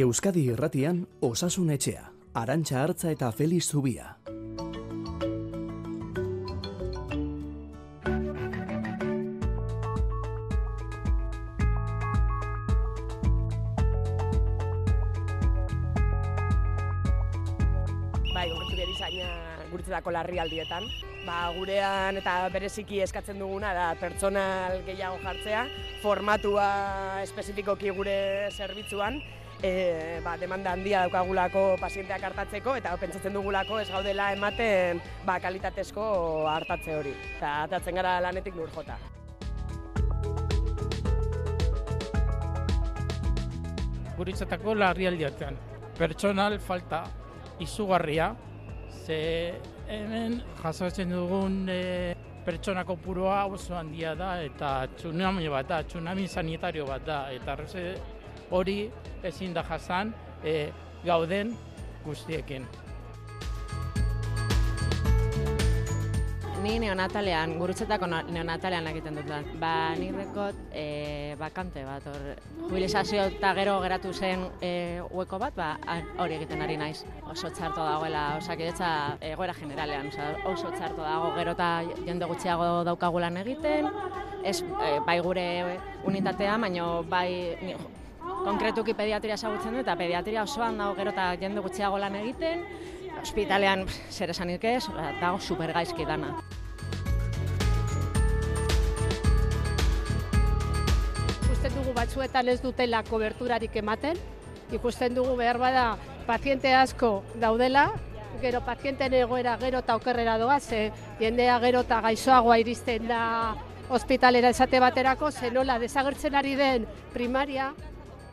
Euskadi Irratian Osasun Etxea, Arantxa Hartza eta Feliz Zubia. bai, urritu berizaina guritzetako larrialdietan. Ba, gurean eta bereziki eskatzen duguna da pertsonal gehiago jartzea, formatua espezifikoki gure zerbitzuan, e, ba, demanda handia daukagulako pazienteak hartatzeko eta pentsatzen dugulako ez gaudela ematen ba, kalitatezko hartatze hori. Eta atatzen gara lanetik nur jota. guritzetako larrialdietan. Pertsonal falta izugarria, ze hemen jasotzen dugun e, pertsona kopuroa oso handia da eta tsunami bat da, tsunami sanitario bat da, eta hori ezin da jasan e, gauden guztiekin. Ni neonatalean, gurutzetako neonatalean egiten dut lan. Ba, nik dekot e, bakante bat, hor, jubilizazio eta gero geratu zen e, hueko bat, ba, hori egiten ari naiz. Oso txarto dagoela, osakidetza egoera generalean, oza, oso txarto dago gero eta jende gutxiago daukagulan egiten, ez e, bai gure unitatea, baino bai ni, konkretuki pediatria ezagutzen dut, eta pediatria osoan dago gero eta jende gutxiago lan egiten, ospitalean zer esanik ez, ba, dago super gaizki dana. ikusten dugu batzuetan ez dutela koberturarik ematen, ikusten dugu behar bada paziente asko daudela, gero pazienten egoera gero eta okerrera doa, ze jendea gero eta gaixoagoa iristen da ospitalera esate baterako, ze nola desagertzen ari den primaria,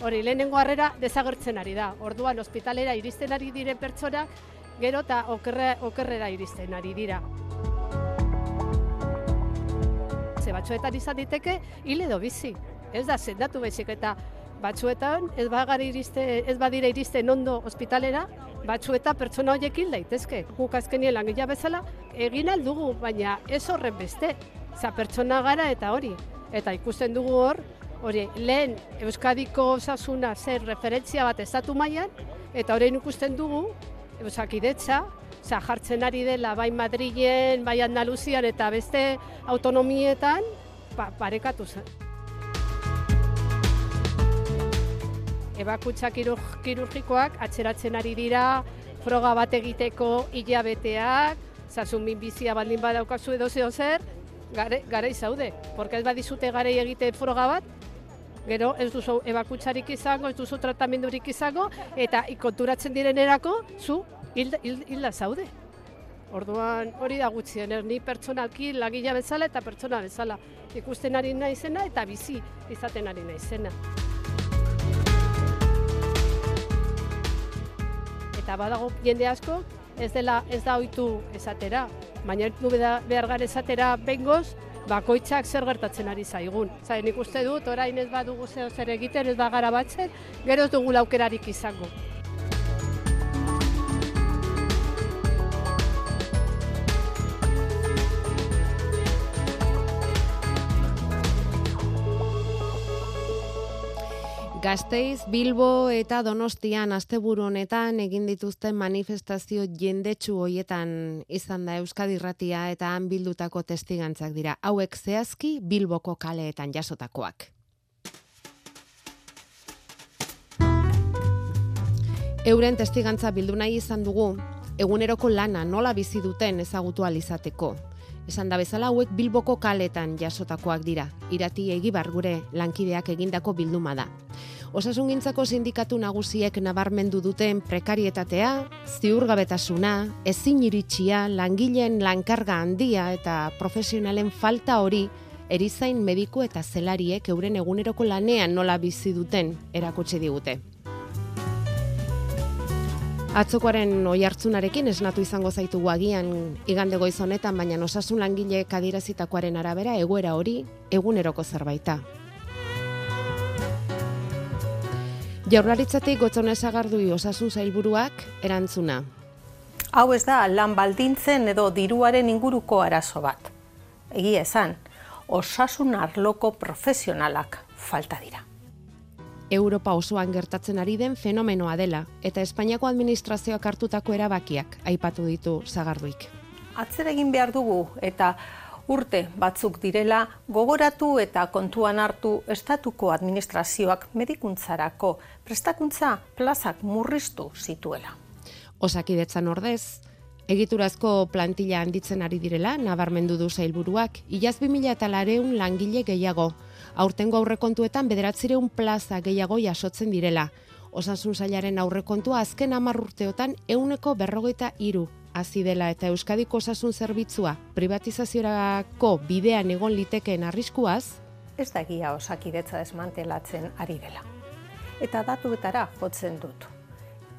hori lehenengo harrera desagertzen ari da. Orduan ospitalera iristen ari diren pertsonak gero eta okerre, okerrera iristen ari dira. Ze batzuetan izan diteke hil edo bizi. Ez da sendatu baizik eta batzuetan ez bagara iriste, ez badira iristen ondo ospitalera, batzueta pertsona horiek daitezke. Guk azkenien langilea bezala egin aldugu, baina ez horren beste. Za pertsona gara eta hori. Eta ikusten dugu hor, hori lehen Euskadiko osasuna zer referentzia bat estatu mailan eta orain ikusten dugu osakidetza, Osa, jartzen ari dela bai Madrilen, bai Andaluzian eta beste autonomietan pa, parekatu zen. Ebakutza kirurg- kirurgikoak atzeratzen ari dira, froga bat egiteko hilabeteak, zasun minbizia baldin badaukazu edo zeo zer, gare, garei zaude. Porque ez badizute garei egite froga bat, gero ez duzu ebakutzarik izango, ez duzu tratamendurik izango, eta ikonturatzen direnerako, zu hilda, hil- hilda zaude. Orduan hori da gutxien, er, ni pertsonalki lagila bezala eta pertsona bezala ikusten ari naizena eta bizi izaten ari naizena. Eta badago jende asko ez dela ez da ohitu esatera, baina du behar gara esatera bengoz bakoitzak zer gertatzen ari zaigun. Zai, nik uste dut, orain ez badugu zeo zer egiten, ez bagara batzen, gero ez dugu aukerarik izango. Gasteiz, Bilbo eta Donostian asteburu honetan egin dituzten manifestazio jendetsu hoietan izan da Euskadi Irratia eta han bildutako testigantzak dira. Hauek zehazki Bilboko kaleetan jasotakoak. Euren testigantza bildu nahi izan dugu, eguneroko lana nola bizi duten ezagutu ahal izateko. Esan da bezala hauek Bilboko kaletan jasotakoak dira. Irati egibar gure lankideak egindako bilduma da. Osasungintzako sindikatu nagusiek nabarmendu duten prekarietatea, ziurgabetasuna, ezin iritsia, langileen lankarga handia eta profesionalen falta hori erizain mediku eta zelariek euren eguneroko lanean nola bizi duten erakutsi digute. Atzokoaren oi hartzunarekin esnatu izango zaitugu agian igande goiz honetan, baina osasun langileek adierazitakoaren arabera egoera hori eguneroko zerbaita. Jaurlaritzatik gotzone sagardui osasun zailburuak erantzuna. Hau ez da lan baldintzen edo diruaren inguruko arazo bat. Egia esan, osasun arloko profesionalak falta dira. Europa osoan gertatzen ari den fenomenoa dela, eta Espainiako administrazioak hartutako erabakiak aipatu ditu zagarduik. Atzera egin behar dugu eta urte batzuk direla gogoratu eta kontuan hartu estatuko administrazioak medikuntzarako prestakuntza plazak murriztu zituela. Osakidetzan ordez, Egiturazko plantilla handitzen ari direla, nabarmendu du zailburuak, ilaz 2000 eta lareun langile gehiago. Aurtengo aurrekontuetan bederatzireun plaza gehiago jasotzen direla. Osasun zailaren aurrekontua azken hamar urteotan euneko berrogeita iru hasi dela eta Euskadiko osasun zerbitzua privatizaziorako bidean egon litekeen arriskuaz, Ez da egia osakidetza desmantelatzen ari dela. Eta datuetara jotzen dut.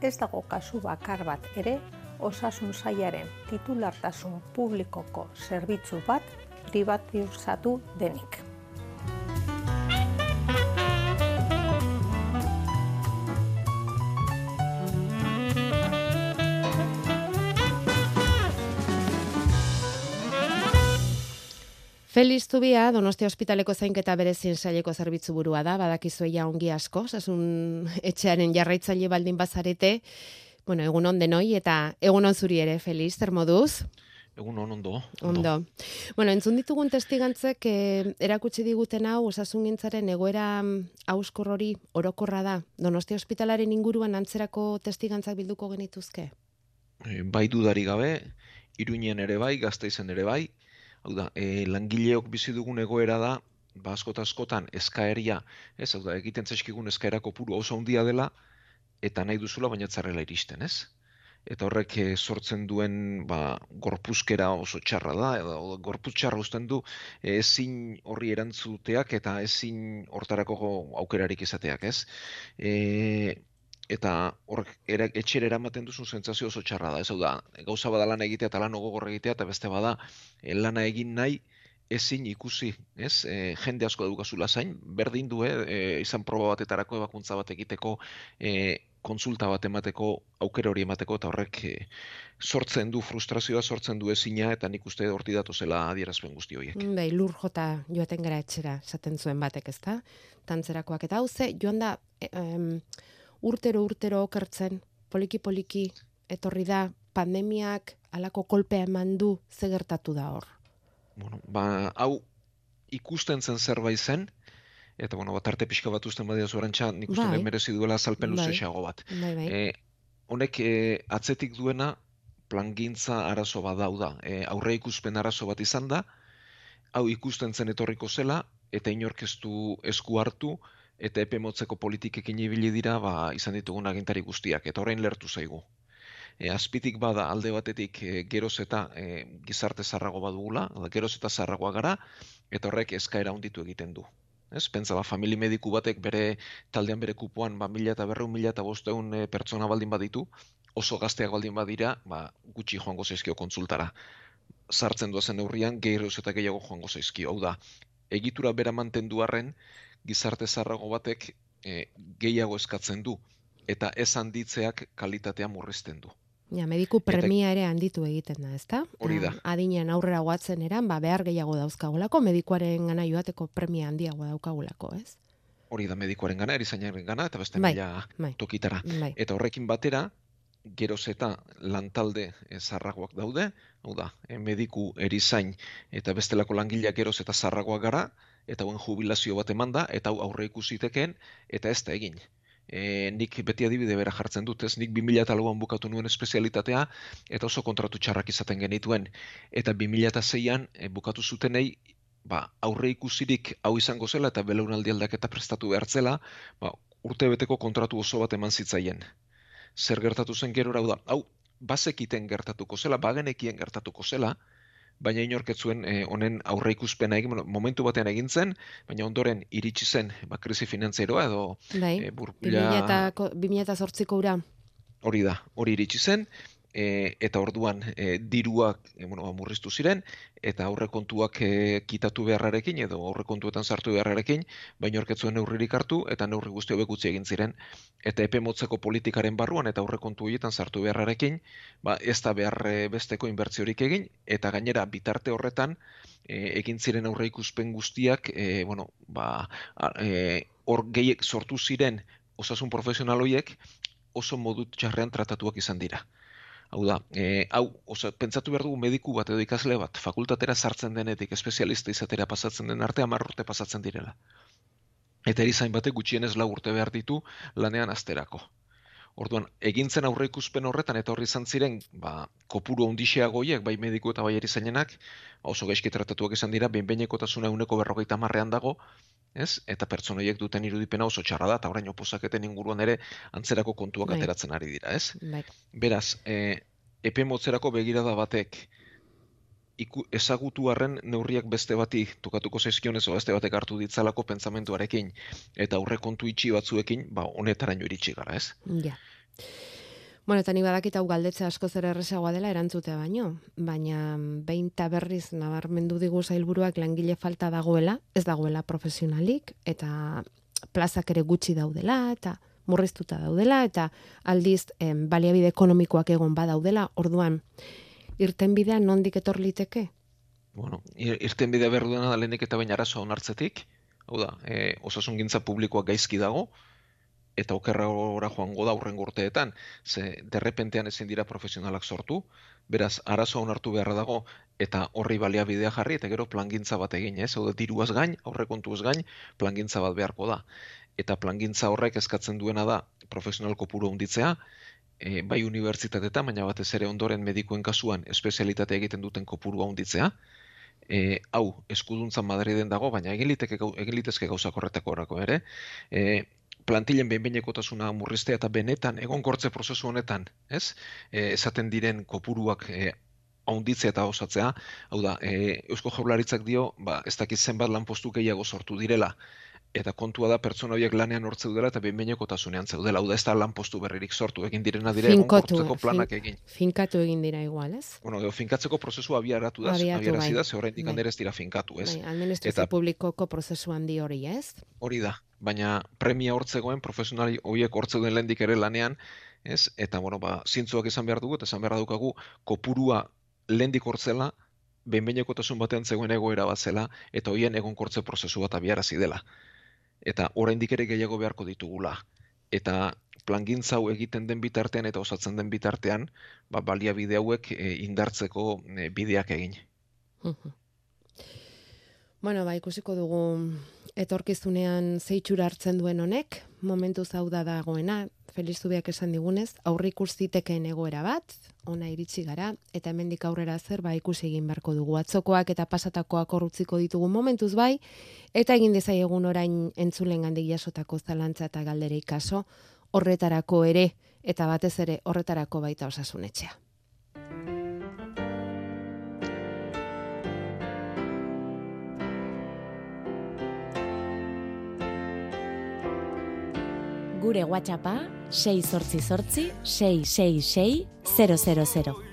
Ez dago kasu bakar bat ere osasun sailaren titulartasun publikoko zerbitzu bat privatizatu denik. Feliz Zubia, Donostia Ospitaleko zainketa berezien saileko zerbitzu burua da, badakizueia ongi asko, osasun etxearen jarraitzaile baldin bazarete, bueno, egun on denoi eta egun on zuri ere, Feliz, zer moduz? Egun on ondo. Ondo. Bueno, entzun ditugun testigantzek eh, erakutsi diguten hau osasungintzaren egoera auskor hori orokorra da. Donostia Ospitalaren inguruan antzerako testigantzak bilduko genituzke? E, bai dudari gabe, Iruinen ere bai, Gasteizen ere bai. Hau da, e, langileok bizi dugun egoera da, ba askota askotan eskaeria, ez, hau da, egiten zaizkigun eskaera kopuru oso handia dela eta nahi duzula baina txarrela iristen, ez? Eta horrek eh, sortzen duen ba, gorpuzkera oso txarra da, edo gorpuz txarra usten du eh, ezin horri erantzuteak eta ezin hortarako aukerarik izateak, ez? E, eta horrek era, etxera eramaten duzun sentsazio oso txarra da, ez da, gauza bada lan egitea eta lan gogor egitea eta beste bada eh, lana egin nahi ezin ikusi, ez? E, jende asko daukazula zain, berdin du, eh, izan proba batetarako ebakuntza bat egiteko, e, konsulta bat emateko, aukera hori emateko, eta horrek e, sortzen du frustrazioa, sortzen du ezina, eta nik uste horti datu zela adierazpen guzti horiek. Bai, lur jota joaten gara etxera, esaten zuen batek, ezta? Tantzerakoak eta hau ze, joan da, em, urtero urtero okertzen, poliki poliki etorri da pandemiak alako kolpea eman du ze gertatu da hor. Bueno, ba, hau ikusten zen zerbait zen, eta bueno, bat arte pixka bat usten badia zuarantxa, nik uste Bai. merezi duela salpen luze Bai. bat. Bai, bai. E, honek e, atzetik duena plangintza arazo bat dau da. E, aurre ikuspen arazo bat izan da, hau ikusten zen etorriko zela, eta inork ez du esku hartu, eta epe motzeko politikekin ibili dira, ba, izan ditugun agintari guztiak, eta orain lertu zaigu. E, azpitik bada alde batetik e, geroz eta e, gizarte zarrago badugula, geroz eta zarragoa gara, eta horrek eskaera handitu egiten du. Ez, pentsa ba, famili mediku batek bere taldean bere kupoan ba, mila eta berreun, mila eta bosteun e, pertsona baldin baditu, oso gazteak baldin badira, ba, gutxi joango zaizkio kontsultara. Sartzen duazen neurrian, gehiagoz eta gehiago joango zaizkio. Hau da, egitura bera mantendu arren, gizarte zarrago batek e, gehiago eskatzen du, eta ez handitzeak kalitatea murrizten du. Ja, mediku premia ere handitu egiten da, ezta? Hori da. Eh, Adinean aurrera goatzen eran, ba, behar gehiago dauzkagulako, medikuaren gana joateko premia handiago daukagulako, ez? Hori da medikuaren gana, erizainaren gana, eta beste Bai, mila bai. tokitara. Bai. Eta horrekin batera, geroz eta lantalde eh, zarragoak daude, hau da, eh, mediku erizain eta bestelako langileak geroz eta zarragoak gara, eta hauen jubilazio bat eman da, eta hau aurre ikusiteken, eta ez da egin. E, nik beti adibide bera jartzen dut, ez nik 2008an bukatu nuen espezialitatea, eta oso kontratu txarrak izaten genituen. Eta 2006an e, bukatu zutenei, ba, aurre ikusirik hau izango zela, eta belaunaldi aldaketa prestatu behartzela, ba, urte beteko kontratu oso bat eman zitzaien zer gertatu zen gero hau da, hau bazekiten gertatuko zela, bagenekien gertatuko zela, baina inork ez zuen eh, honen aurre ikuspena egin, bueno, momentu batean egin zen, baina ondoren iritsi zen ba, krisi finantzieroa edo Bai, e, burbuila 2008ko ura. hori da, hori iritsi zen, e, eta orduan e, diruak e, bueno, ba, murriztu ziren, eta aurrekontuak e, kitatu beharrarekin, edo aurrekontuetan sartu beharrarekin, baina horket zuen neurririk hartu, eta neurri guzti hobek utzi egin ziren. Eta epe motzeko politikaren barruan, eta aurrekontu horietan sartu beharrarekin, ba, ez da behar e, besteko inbertziorik egin, eta gainera bitarte horretan, e, egin ziren aurre ikuspen guztiak, e, bueno, ba, a- e, hor gehiek sortu ziren osasun profesional horiek oso modu txarrean tratatuak izan dira. Hau da, e, hau, osa, pentsatu behar dugu mediku bat edo ikasle bat, fakultatera sartzen denetik, espezialista izatera pasatzen den arte, amar urte pasatzen direla. Eta erizain batek gutxienez lau urte behar ditu lanean asterako. Orduan, egintzen aurre ikuspen horretan eta horri izan ziren, ba, kopuru ondixeagoiek, bai mediku eta bai erizainenak, oso gaizki tratatuak izan dira, behin tasuna uneko berrogeita marrean dago, ez? Eta pertsonoiek duten irudipena oso txarra da, eta orain oposaketen inguruan ere antzerako kontuak bai. ateratzen ari dira, ez? Bai. Beraz, e, epe motzerako begirada batek iku, ezagutu arren neurriak beste bati tokatuko zaizkionez o beste batek hartu ditzalako pentsamentuarekin eta aurre kontu itxi batzuekin, ba, honetaraino iritsi gara, ez? Ja. Bueno, eta ni badakit hau galdetze asko zer erresagoa dela erantzutea baino, baina behin berriz nabarmendu digu zailburuak langile falta dagoela, ez dagoela profesionalik, eta plazak ere gutxi daudela, eta murriztuta daudela, eta aldiz em, baliabide ekonomikoak egon badaudela, orduan, irten bidea nondik etor liteke? Bueno, irten bidea behar duena da lehenik eta baina arazoa onartzetik, hau da, e, osasun gintza publikoak gaizki dago, eta okerra ora joango da urren urteetan, ze derrepentean ezin dira profesionalak sortu, beraz, arazo onartu beharra dago, eta horri baliabidea jarri, eta gero plangintza bat egin, ez? Hau da, diruaz gain, aurrekontu ez gain, plangintza bat beharko da. Eta plangintza horrek eskatzen duena da, profesional kopuru hunditzea, e, bai unibertsitatetan, baina batez ere ondoren medikuen kasuan, espezialitate egiten duten kopurua hunditzea, e, hau, eskuduntza Madriden dago, baina egin litezke gauza korretako horako ere, e, plantilen behinbeinekotasuna murriztea eta benetan egonkortze prozesu honetan, ez? E, esaten diren kopuruak e, haunditzea eta osatzea, hau da, e, Eusko Jaurlaritzak dio, ba, ez dakit zenbat lanpostu gehiago sortu direla, eta kontua da pertsona horiek lanean hortze dela eta behinbeineko tasunean zeudela. Hau da, ez da lan postu berririk sortu egin direna dire egon planak egin. Finkatu egin dira igual, ez? Bueno, edo, finkatzeko prozesu abiaratu da, abiarazi bai. da, ze horrein bai. ez dira finkatu, ez? Bai, administrazio eta, publikoko prozesu handi hori, ez? Hori da, baina premia hortzegoen, profesionali horiek hortzeuden lehendik ere lanean, ez? Eta, bueno, ba, zintzuak izan behar dugu, eta izan behar dukagu, kopurua lehendik hortzela, behinbeineko batean zegoen egoera bat zela, eta hoien egonkortze prozesu bat abiarazi dela eta oraindik ere gehiago beharko ditugula. Eta plangintza hau egiten den bitartean eta osatzen den bitartean, ba, baliabide hauek e, indartzeko e, bideak egin. Bueno, ba, ikusiko dugu etorkizunean zeitxura hartzen duen honek, momentu zau da dagoena, Feliz Zubiak esan digunez, aurre ikus egoera bat, ona iritsi gara, eta hemendik aurrera zer ba ikusi egin beharko dugu. Atzokoak eta pasatakoak horrutziko ditugu momentuz bai, eta egin egun orain entzulen gandik jasotako zalantza eta galdere ikaso, horretarako ere, eta batez ere horretarako baita osasunetxea. Gure WhatsAppa 688 666 000.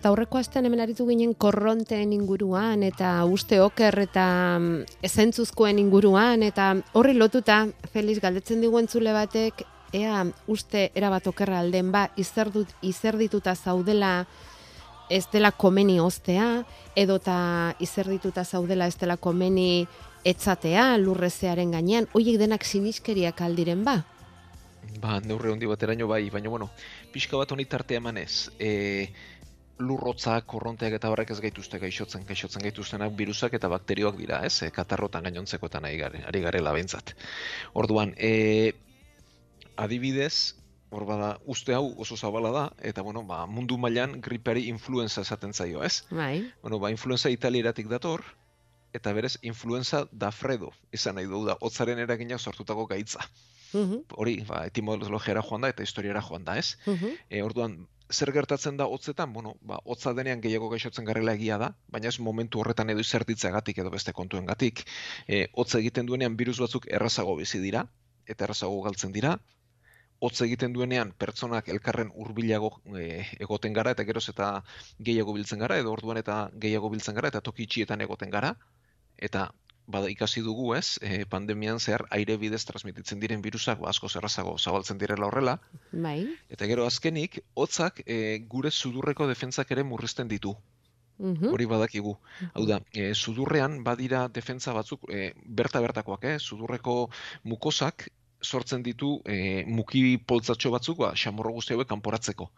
Eta aurreko astean hemen aritu ginen korronteen inguruan eta uste oker eta mm, ezentzuzkoen inguruan eta horri lotuta Felix galdetzen digu entzule batek ea uste erabat okerra alden ba izerdut izerdituta zaudela ez dela komeni ostea edota izerdituta zaudela ez dela komeni etzatea lurrezearen gainean hoiek denak siniskeriak aldiren ba Ba, neurre handi bateraino bai, baina bueno, pixka bat honi tarte emanez. Eh, lurrotzak, korronteak eta horrek ez gaituzte gaixotzen, gaixotzen gaituztenak virusak eta bakterioak dira, ez? E, katarrotan gainontzekoetan ari gare, ari garela bentsat. Orduan, e, adibidez, hor bada, uste hau oso zabala da, eta bueno, ba, mundu mailan griperi influenza esaten zaio, ez? Bai. Bueno, ba, influenza italieratik dator, eta berez, influenza da fredo, izan nahi du da, hotzaren eragina sortutako gaitza. Hori, ba, etimologiara joan da, eta historiara joan da, ez? E, orduan, zer gertatzen da hotzetan, bueno, ba, hotza denean gehiago gaixotzen garela egia da, baina ez momentu horretan edo izertitzeagatik edo beste kontuengatik. E, hotza egiten duenean virus batzuk errazago bizi dira, eta errazago galtzen dira. Hotza egiten duenean pertsonak elkarren hurbilago e, egoten gara, eta geroz eta gehiago biltzen gara, edo orduan eta gehiago biltzen gara, eta toki itxietan egoten gara. Eta bada ikasi dugu, ez, e, pandemian zehar aire bidez transmititzen diren virusak ba, asko zerrazago zabaltzen direla horrela. Bai. Eta gero azkenik, hotzak e, gure sudurreko defentzak ere murrizten ditu. Mhm. Hori badakigu. Hau da, e, sudurrean badira defentza batzuk, e, berta bertakoak, eh? sudurreko mukosak sortzen ditu e, muki poltzatxo batzuk, ba, xamorro guzti hauek kanporatzeko.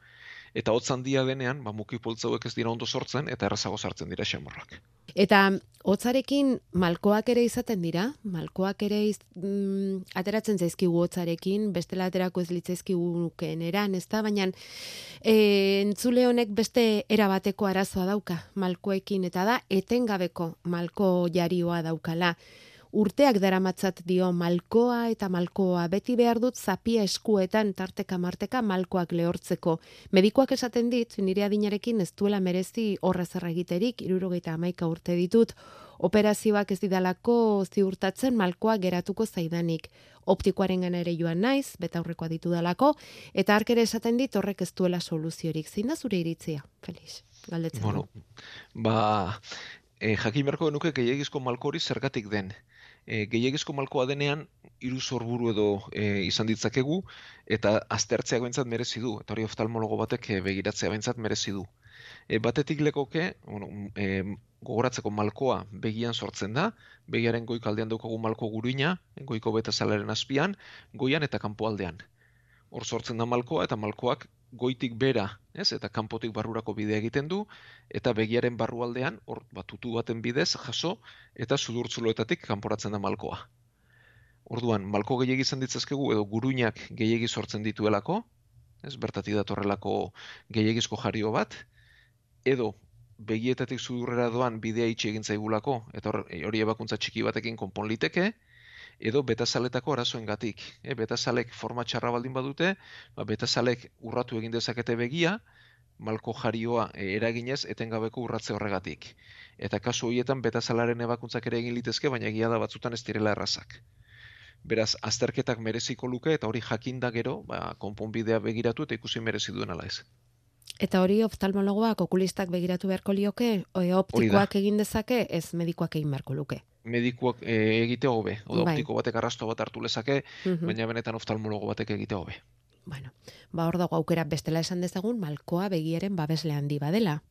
Eta hotz handia denean, ba, muki poltza hauek ez dira ondo sortzen, eta errazago sartzen dira xamorrak. Eta hotzarekin malkoak ere izaten dira, malkoak ere iz, mm, ateratzen zaizkigu hotzarekin, bestela aterako ez litzaizkigukeen eran, ez da, baina e, entzule honek beste erabateko arazoa dauka malkoekin, eta da etengabeko malko jarioa daukala. Urteak daramatzat dio malkoa eta malkoa beti behar dut zapia eskuetan tarteka marteka malkoak lehortzeko. Medikoak esaten dit, nire adinarekin ez duela merezi horra zer egiterik, irurogeita amaika urte ditut, operazioak ez didalako ziurtatzen malkoa geratuko zaidanik. Optikoaren gana ere joan naiz, beta aurrekoa ditu dalako, eta ark ere esaten dit horrek ez duela soluziorik. Zein da zure iritzia, Felix? Galdetzen Bueno, ba, e, jakin beharko genuke gehiagizko malko hori zergatik den. E, gehiagizko malkoa denean, hiru sorburu edo e, izan ditzakegu, eta aztertzea behintzat merezi du, eta hori oftalmologo batek e, begiratzea behintzat merezi du. E, batetik lekoke, bueno, e, gogoratzeko malkoa begian sortzen da, begiaren goikaldean daukagu malko guruina, goiko beta salaren azpian, goian eta kanpoaldean. Hor sortzen da malkoa eta malkoak goitik bera, ez? Eta kanpotik barrurako bidea egiten du eta begiaren barrualdean hor batutu baten bidez jaso eta sudurtzuloetatik kanporatzen da malkoa. Orduan, malko gehiegi izan ditzazkegu edo guruinak gehiegi sortzen dituelako, ez? Bertatik datorrelako gehiegizko jario bat edo begietatik sudurrera doan bidea itxi egin zaigulako eta hor, hori ebakuntza txiki batekin konpon liteke, edo betasaletako arazoengatik. E, betasalek forma txarra baldin badute, ba, betasalek urratu egin dezakete begia, malko jarioa e, eraginez etengabeko urratze horregatik. Eta kasu horietan betasalaren ebakuntzak ere egin litezke, baina egia da batzutan ez direla errazak. Beraz, azterketak mereziko luke eta hori jakinda gero, ba, konponbidea begiratu eta ikusi merezi duen ala ez. Eta hori oftalmologoak, okulistak begiratu beharko lioke, o, optikoak egin dezake, ez medikoak egin beharko luke. Medikuak e, egite hobe, oda Bai. optiko batek arrasto bat hartu lezake, Mhm. baina benetan oftalmologo batek egite hobe. Bueno, ba hor dago aukera bestela esan dezagun malkoa begiaren babesle handi badela.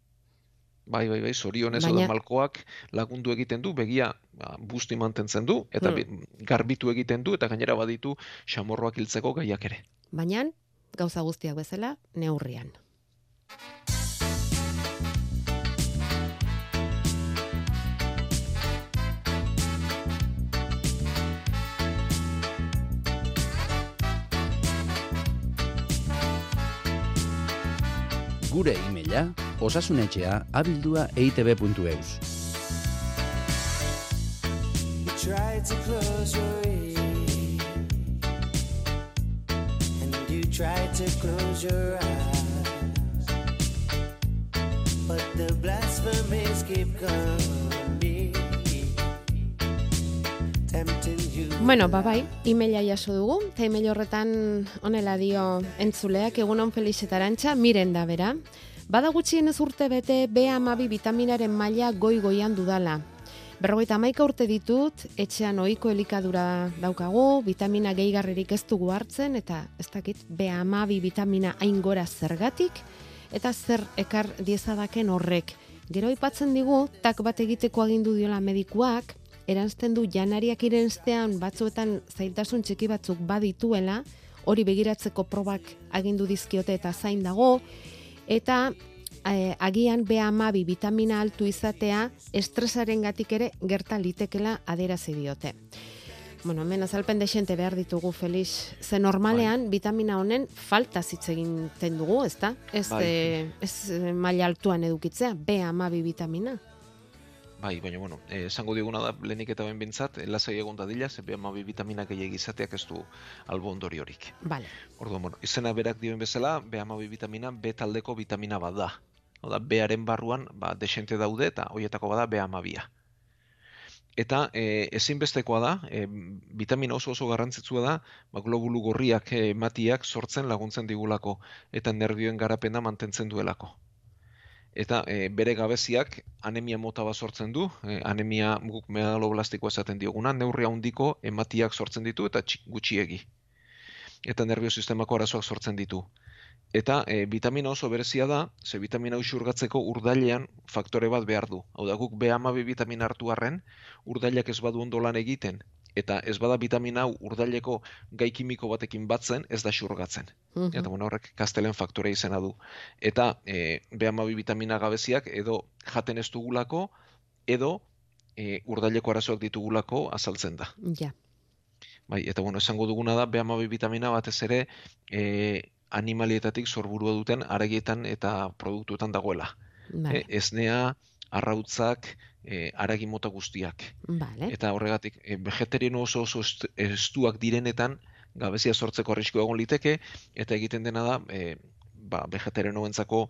Bai, bai, bai, zorionez Baina- malkoak lagundu egiten du, begia ba, busti mantentzen du, eta Hmm. bi- garbitu egiten du, eta gainera baditu xamorroak hiltzeko gaiak ere. Baina, gauza guztiak bezala, neurrian. Gure e-maila osasunetxea abildua eitb.eus. Try to close your eyes, but the blasphemies keep coming, Bueno, ba bai, e-maila jaso dugu, eta e-mail horretan honela dio entzuleak, egunon Felix eta Arantxa, miren da bera. Bada gutxienez urte bete B12 vitaminaren maila goi-goian dudala. Berrogeita hamaika urte ditut, etxean ohiko elikadura daukagu, vitamina gehigarririk ez dugu hartzen, eta ez dakit B12 vitamina hain gora zergatik, eta zer ekar diezadaken horrek. Gero aipatzen digu, tak bat egiteko agindu diola medikuak, eranzten du janariak irenstean batzuetan zailtasun txiki batzuk badituela, hori begiratzeko probak agindu dizkiote eta zain dago, eta eh, agian B12 vitamina altu izatea estresaren gatik ere gerta litekela aderazi diote. Bueno, hemen azalpen desente behar ditugu, Felix. Ze normalean, vitamina honen falta hitz egiten dugu, ezta? Ez, Bai. eh, ez eh, maila altuan edukitzea, B12 vitamina. Bai, baina, bueno, eh, esango dioguna da, lehenik eta ben bintzat, lasai egon dadila, ze B12 vitamina gehiago izateak ez du albo ondoriorik. Vale. Orduan, bueno, izena berak dioen bezala, B12 vitamina B taldeko vitamina bat da. Oda, B-aren barruan, ba, desente daude eta hoietako bada B12a. Eta e, ezinbestekoa da, e, vitamina oso oso garrantzitsua da, ba, globulu gorriak e, matiak sortzen laguntzen digulako eta nervioen garapena mantentzen duelako. Eta e, bere gabeziak anemia mota bat sortzen du, e, anemia guk megaloblastikoa esaten dioguna, neurri handiko ematiak sortzen ditu eta gutxiegi. Eta nervio sistemako arazoak sortzen ditu. Eta e, vitamina oso berezia da, ze vitamina hau xurgatzeko urdailean faktore bat behar du. Hau da, guk B12 vitamina hartu arren, urdailak ez badu ondo lan egiten, eta ez bada vitamina hau urdaileko gai kimiko batekin batzen, ez da xurgatzen. Mhm. Eta bueno, horrek kastelen faktore izena du. Eta e, B12 vitamina gabeziak edo jaten ez dugulako, edo e, urdaileko arazoak ditugulako azaltzen da. Ja. Bai, eta bueno, esango duguna da B12 vitamina batez ere e, animalietatik sorburua duten aragietan eta produktuetan dagoela. Vale. E, esnea, arrautzak, e, aragi mota guztiak. Vale. Eta horregatik, e, vegetariano oso oso est- estuak direnetan, gabezia sortzeko arriskua egon liteke, eta egiten dena da, e, ba, vegetarianoentzako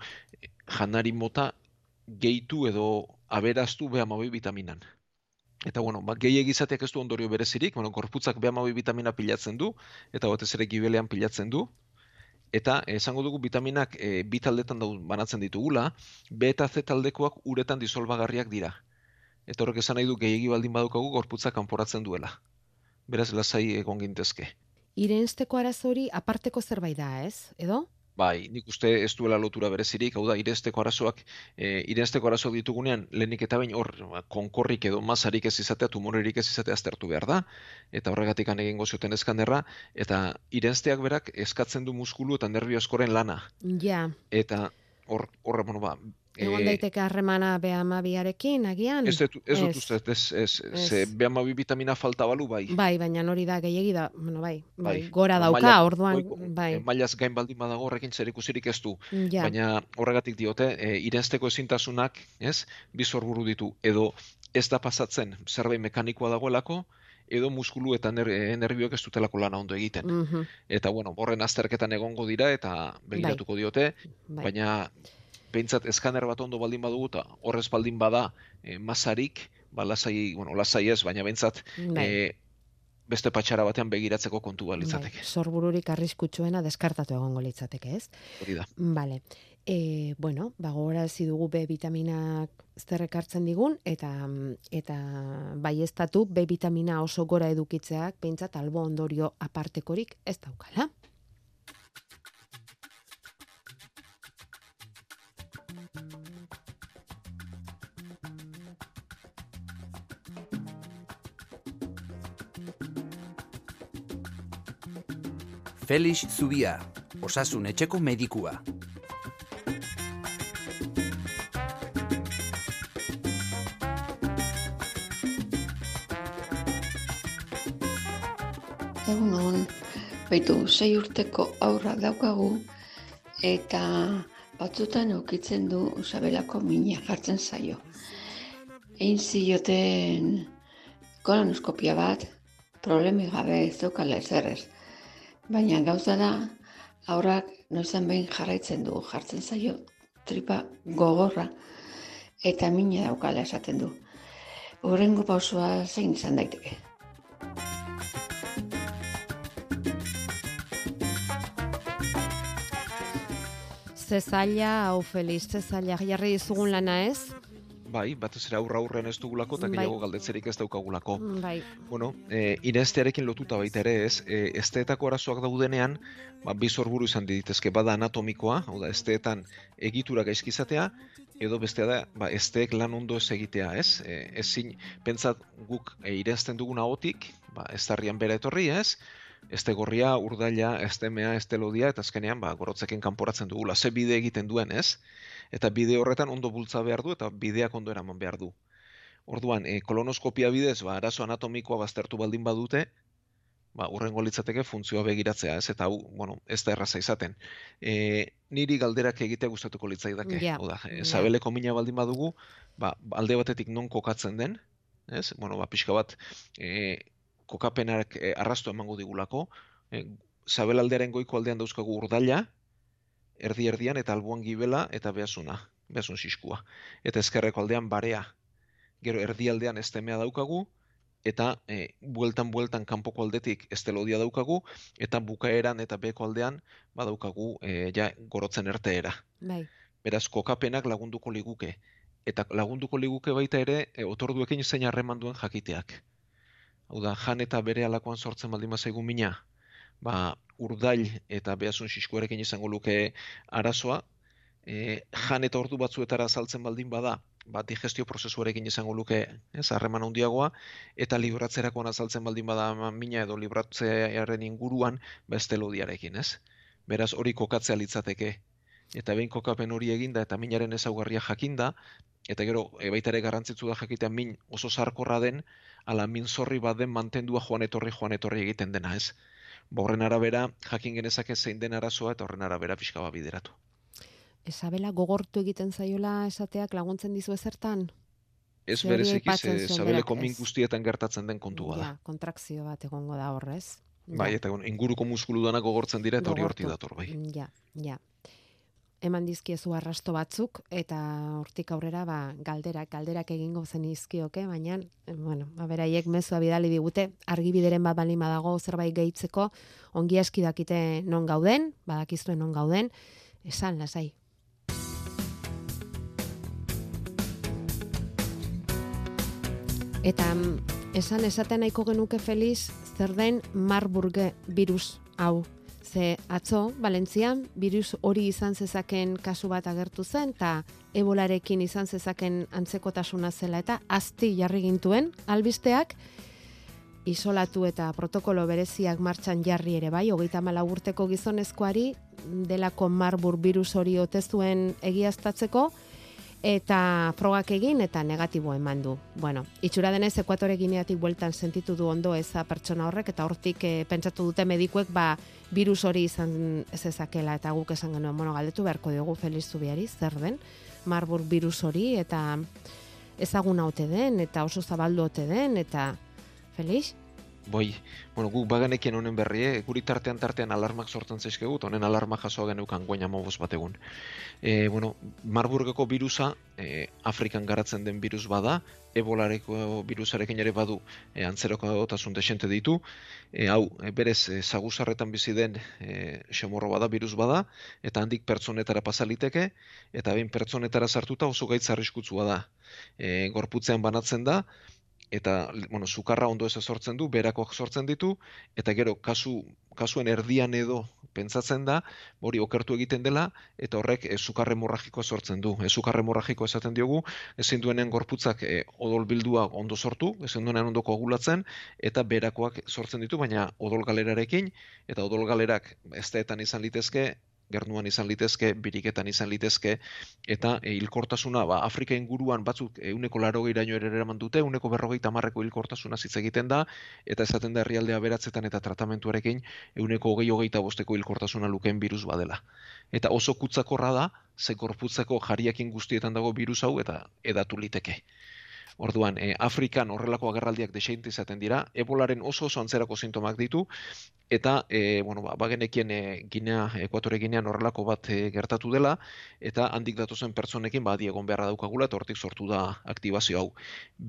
janari mota gehitu edo aberaztu B12 vitaminan. Eta bueno, ba, gehiegi izateak ez du ondorio berezirik, bueno, gorputzak B12 vitamina pilatzen du, eta batez ere gibelean pilatzen du, eta eh, esango dugu vitaminak e, bi taldetan dau banatzen ditugula, B eta C taldekoak uretan disolbagarriak dira. Eta horrek esan nahi du gehiegi baldin badukagu gorputzak kanporatzen duela. Beraz, lasai egon gintezke. Irensteko arazo hori aparteko zerbait da, ez? Edo? Bai, nik uste ez duela lotura berezirik, hau da, irenzteko arazoak, e, irenzteko arazoak ditugunean, lehenik eta bain hor, ba, konkorrik edo masarik ez izatea, tumorerik ez izatea aztertu behar da, eta horregatik egingo zioten eskanerra, eta irenzteak berak eskatzen du muskulu eta nervio askoren lana. Ja. Eta hor, horre, bueno, ba, Egon e, daiteke harremana B12arekin, agian? Ez dut, ez dut Ez. uste, ez, ez, Ez. ze B12 vitamina falta balu bai. Bai, baina hori da gehiegi da, bueno, bai, bai, Bai. gora dauka, Maila- orduan, goiko- bai. e, mailaz gain baldin badago horrekin zer ikusirik ez du. Ja. Baina horregatik diote, e, irensteko ezintasunak, ez, bi sorburu ditu, edo ez da pasatzen zerbait mekanikoa dagoelako, edo muskulu eta ner, e, nerbioak ez dutelako lana ondo egiten. Mhm, Eta bueno, horren azterketan egongo dira eta begiratuko diote, bai. baina behintzat eskaner bat ondo baldin badugu eta horrez baldin bada e, masarik, ba lasai, bueno, lasai ez, baina behintzat Bai. e, beste patxara batean begiratzeko kontu balitzateke. Bai, sorbururik arriskutsuena deskartatu egongo litzateke, ez? Hori da. Vale. E, bueno, ba, gogorarazi dugu B vitaminak zer ekartzen digun, eta, eta bai B vitamina oso gora edukitzeak, behintzat albo ondorio apartekorik ez daukala. Felix Zubia, osasun etxeko medikua. Baitu sei urteko aurra daukagu eta batzutan ukitzen du sabelako mina jartzen zaio. Egin zioten kolonoskopia bat, problemi gabe ez daukala ezer ez. Baina gauza da, aurrak noizan behin jarraitzen du jartzen zaio tripa gogorra eta mina daukala esaten du. Horrengo pausoa zein izan daiteke. Zezaila, hau Feliz, zezaila, jarri dizugun lana ez? Bai, batez ere aurra aurren ez dugulako eta Bai. gehiago galdetzerik ez daukagulako. Bai, Bueno, e, irenztearekin lotuta baita ere ez, e, esteetako arazoak daudenean, ba, bi sorburu izan ditezke, bada anatomikoa, hau da, esteetan egitura gaizki izatea, edo bestea da, ba, esteek lan ondo ez egitea, ez? E, ezin, pentsat guk e, irenzten dugun ahotik, ba, estarrian bera etorri, ez? Este gorria, urdaila, estemea, estelodia, eta azkenean, ba, gorotzekin kanporatzen dugula. Ze bide egiten duen, ez? Eta bide horretan ondo bultza behar du, eta bideak ondo eraman behar du. Orduan, e, kolonoskopia bidez, ba, arazo anatomikoa baztertu baldin badute, ba, urrengo litzateke funtzioa begiratzea, ez? Eta hau, bueno, ez da erraza izaten. E, niri galderak egitea gustatuko litzaidake. Ja, Hau da, eh, ja. sabeleko mina baldin badugu, ba, alde batetik non kokatzen den, ez? Bueno, ba, pixka bat, e, kokapenak e, arrasto emango digulako, e, sabelaldearen goiko aldean dauzkagu urdaila, erdi erdian eta alboan gibela eta behasuna, behasun siskua. Eta ezkerreko aldean barea. Gero erdialdean estemea daukagu, eta e, bueltan bueltan kanpoko aldetik estelodia daukagu, eta bukaeran eta beko aldean badaukagu e, ja gorotzen erteera. Bai. Beraz, kokapenak lagunduko liguke. Eta lagunduko liguke baita ere, e, otorduekin zein harreman duen jakiteak. Hau da, jan eta bere alakoan sortzen baldin bazaigu mina, ba, urdail eta behasun siskuarekin izango luke arazoa, e, jan eta ordu batzuetara saltzen baldin bada, ba, digestio prozesuarekin izango luke, ez, harreman handiagoa, eta libratzerakoan azaltzen baldin bada mina edo libratzearen inguruan, ba, ez? Beraz, hori kokatzea litzateke. Eta behin kokapen hori eginda eta minaren ezaugarria jakinda, eta gero e, baita ere garrantzitsu da jakitea min oso sarkorra den, ala min zorri baden mantendua joan etorri joan etorri egiten dena, ez? Ba, horren arabera jakin genezake zein den arazoa eta horren arabera pixka bat bideratu. Esabela gogortu egiten zaiola esateak laguntzen dizu ezertan? Ez bereziki, aipatzen ze zuen sabeleko berak, min guztietan gertatzen den kontua da. Ja, kontrakzio bat egongo da horrez. Bai, eta bueno, inguruko muskulu danak gogortzen dira eta hori horti dator, bai. Ja, ja. Eman dizkiezu arrasto batzuk eta hortik aurrera ba galderak galderak egingo zen izkioke, baina eh, bueno, ba beraiek mezua bidali digute argibideren bat balima dago zerbait gehitzeko, ongi aski dakite non gauden, badakizue non gauden, esan lasai. Eta esan esaten nahiko genuke Feliz zer den Marburg virus hau. Ze atzo, Valentzian, virus hori izan zezaken kasu bat agertu zen, eta ebolarekin izan zezaken antzekotasuna zela, eta azti jarri gintuen, albisteak, isolatu eta protokolo bereziak martxan jarri ere bai, hogeita mala urteko gizonezkoari, delako Marburg virus hori ote zuen egiaztatzeko, eta frogak egin eta negatibo eman du. Bueno, itxura denez ekuatore gineatik bueltan sentitu du ondo eza pertsona horrek eta hortik eh, pentsatu dute medikuek ba virus hori izan ez ezakela eta guk esan genuen bueno galdetu beharko diogu Feliz Zubiari zer den Marburg virus hori eta ezaguna ote den eta oso zabaldu ote den eta Feliz? Bai, bueno, guk bagenekien honen berri, eh? guri tartean tartean alarmak sortzen zaizkigu, eta honen alarma jasoa geneukan guain amabos bat egun. E, bueno, Marburgeko virusa, e, Afrikan garatzen den virus bada, ebolareko virusarekin ere badu e, antzeroko otasun desente ditu, e, hau, e, berez, e, zaguzarretan bizi den e, xomorro bada, virus bada, eta handik pertsonetara pasaliteke, eta behin pertsonetara sartuta oso gaitz arriskutsua da. E, gorputzean banatzen da, eta bueno, sukarra ondo ez sortzen du, berakoak sortzen ditu, eta gero kasu, kasuen erdian edo pentsatzen da, hori okertu egiten dela, eta horrek e, sukar hemorragikoa sortzen du. E, sukar hemorragikoa esaten diogu, ezin duenen gorputzak e, odol bildua ondo sortu, ezin duenen ondo koagulatzen, eta berakoak sortzen ditu, baina odol galerarekin, eta odol galerak ezteetan izan litezke, gernuan izan litezke, biriketan izan litezke, eta e, hilkortasuna, ba, Afrika inguruan batzuk euneko laro iraino ere eraman dute, euneko berrogeita marreko hilkortasuna hitz egiten da, eta esaten da herrialdea beratzetan eta tratamentuarekin euneko hogei hogeita bosteko hilkortasuna lukeen virus badela. Eta oso kutsakorra da, ze gorputzeko jariakin guztietan dago virus hau eta edatu liteke. Orduan, e, Afrikan horrelako agerraldiak desente izaten dira, ebolaren oso oso antzerako sintomak ditu, eta, e, bueno, ba, bagenekien e, Ginea, Ekuatore Ginean horrelako bat e, gertatu dela, eta handik datozen pertsonekin badi egon beharra daukagula, eta hortik sortu da aktibazio hau.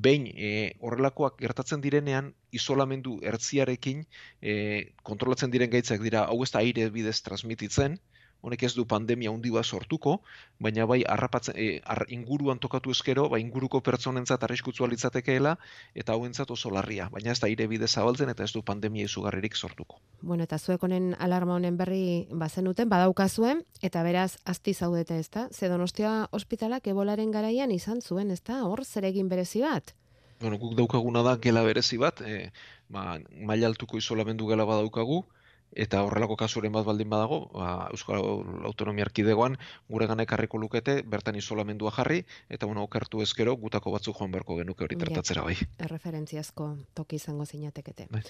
Behin, e, horrelakoak gertatzen direnean, isolamendu ertziarekin e, kontrolatzen diren gaitzak dira, hau ez da aire bidez transmititzen, honek ez du pandemia handi bat sortuko, baina bai harrapatzen e, ar, inguruan tokatu eskero, bai inguruko pertsonentzat arriskutsua litzatekeela eta hauentzat oso larria, baina ez da aire bide zabaltzen eta ez du pandemia izugarririk sortuko. Bueno, eta zuek honen alarma honen berri bazenuten, badaukazuen, eta beraz, azti zaudete ezta? Ze Donostia ospitalak ebolaren garaian izan zuen, ezta? Hor, zeregin berezi bat? Bueno, guk daukaguna da gela berezi bat, e, ba, maila altuko isolamendu gela badaukagu, eta horrelako kasuren bat baldin badago, ba, Euskal Autonomia Erkidegoan gure ekarriko lukete, bertan isolamendua jarri, eta bueno, okertu ezkero, gutako batzuk joan beharko genuke hori tratatzera bai. Erreferentziazko toki izango zinatekete. Bai.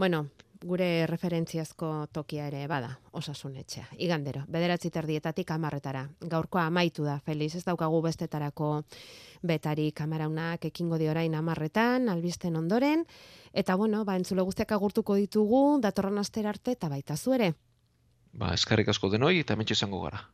Bueno, gure referentziazko tokia ere bada, osasun etxea. Igandero, bederatzi terdietatik amarretara. Gaurkoa amaitu da, Feliz, ez daukagu bestetarako betari kamaraunak ekingo di orain amarretan, albisten ondoren, eta bueno, ba, entzule guztiak agurtuko ditugu, datorren astera arte, eta baita zuere. Ba, eskarrik asko denoi eta hementxe izango gara.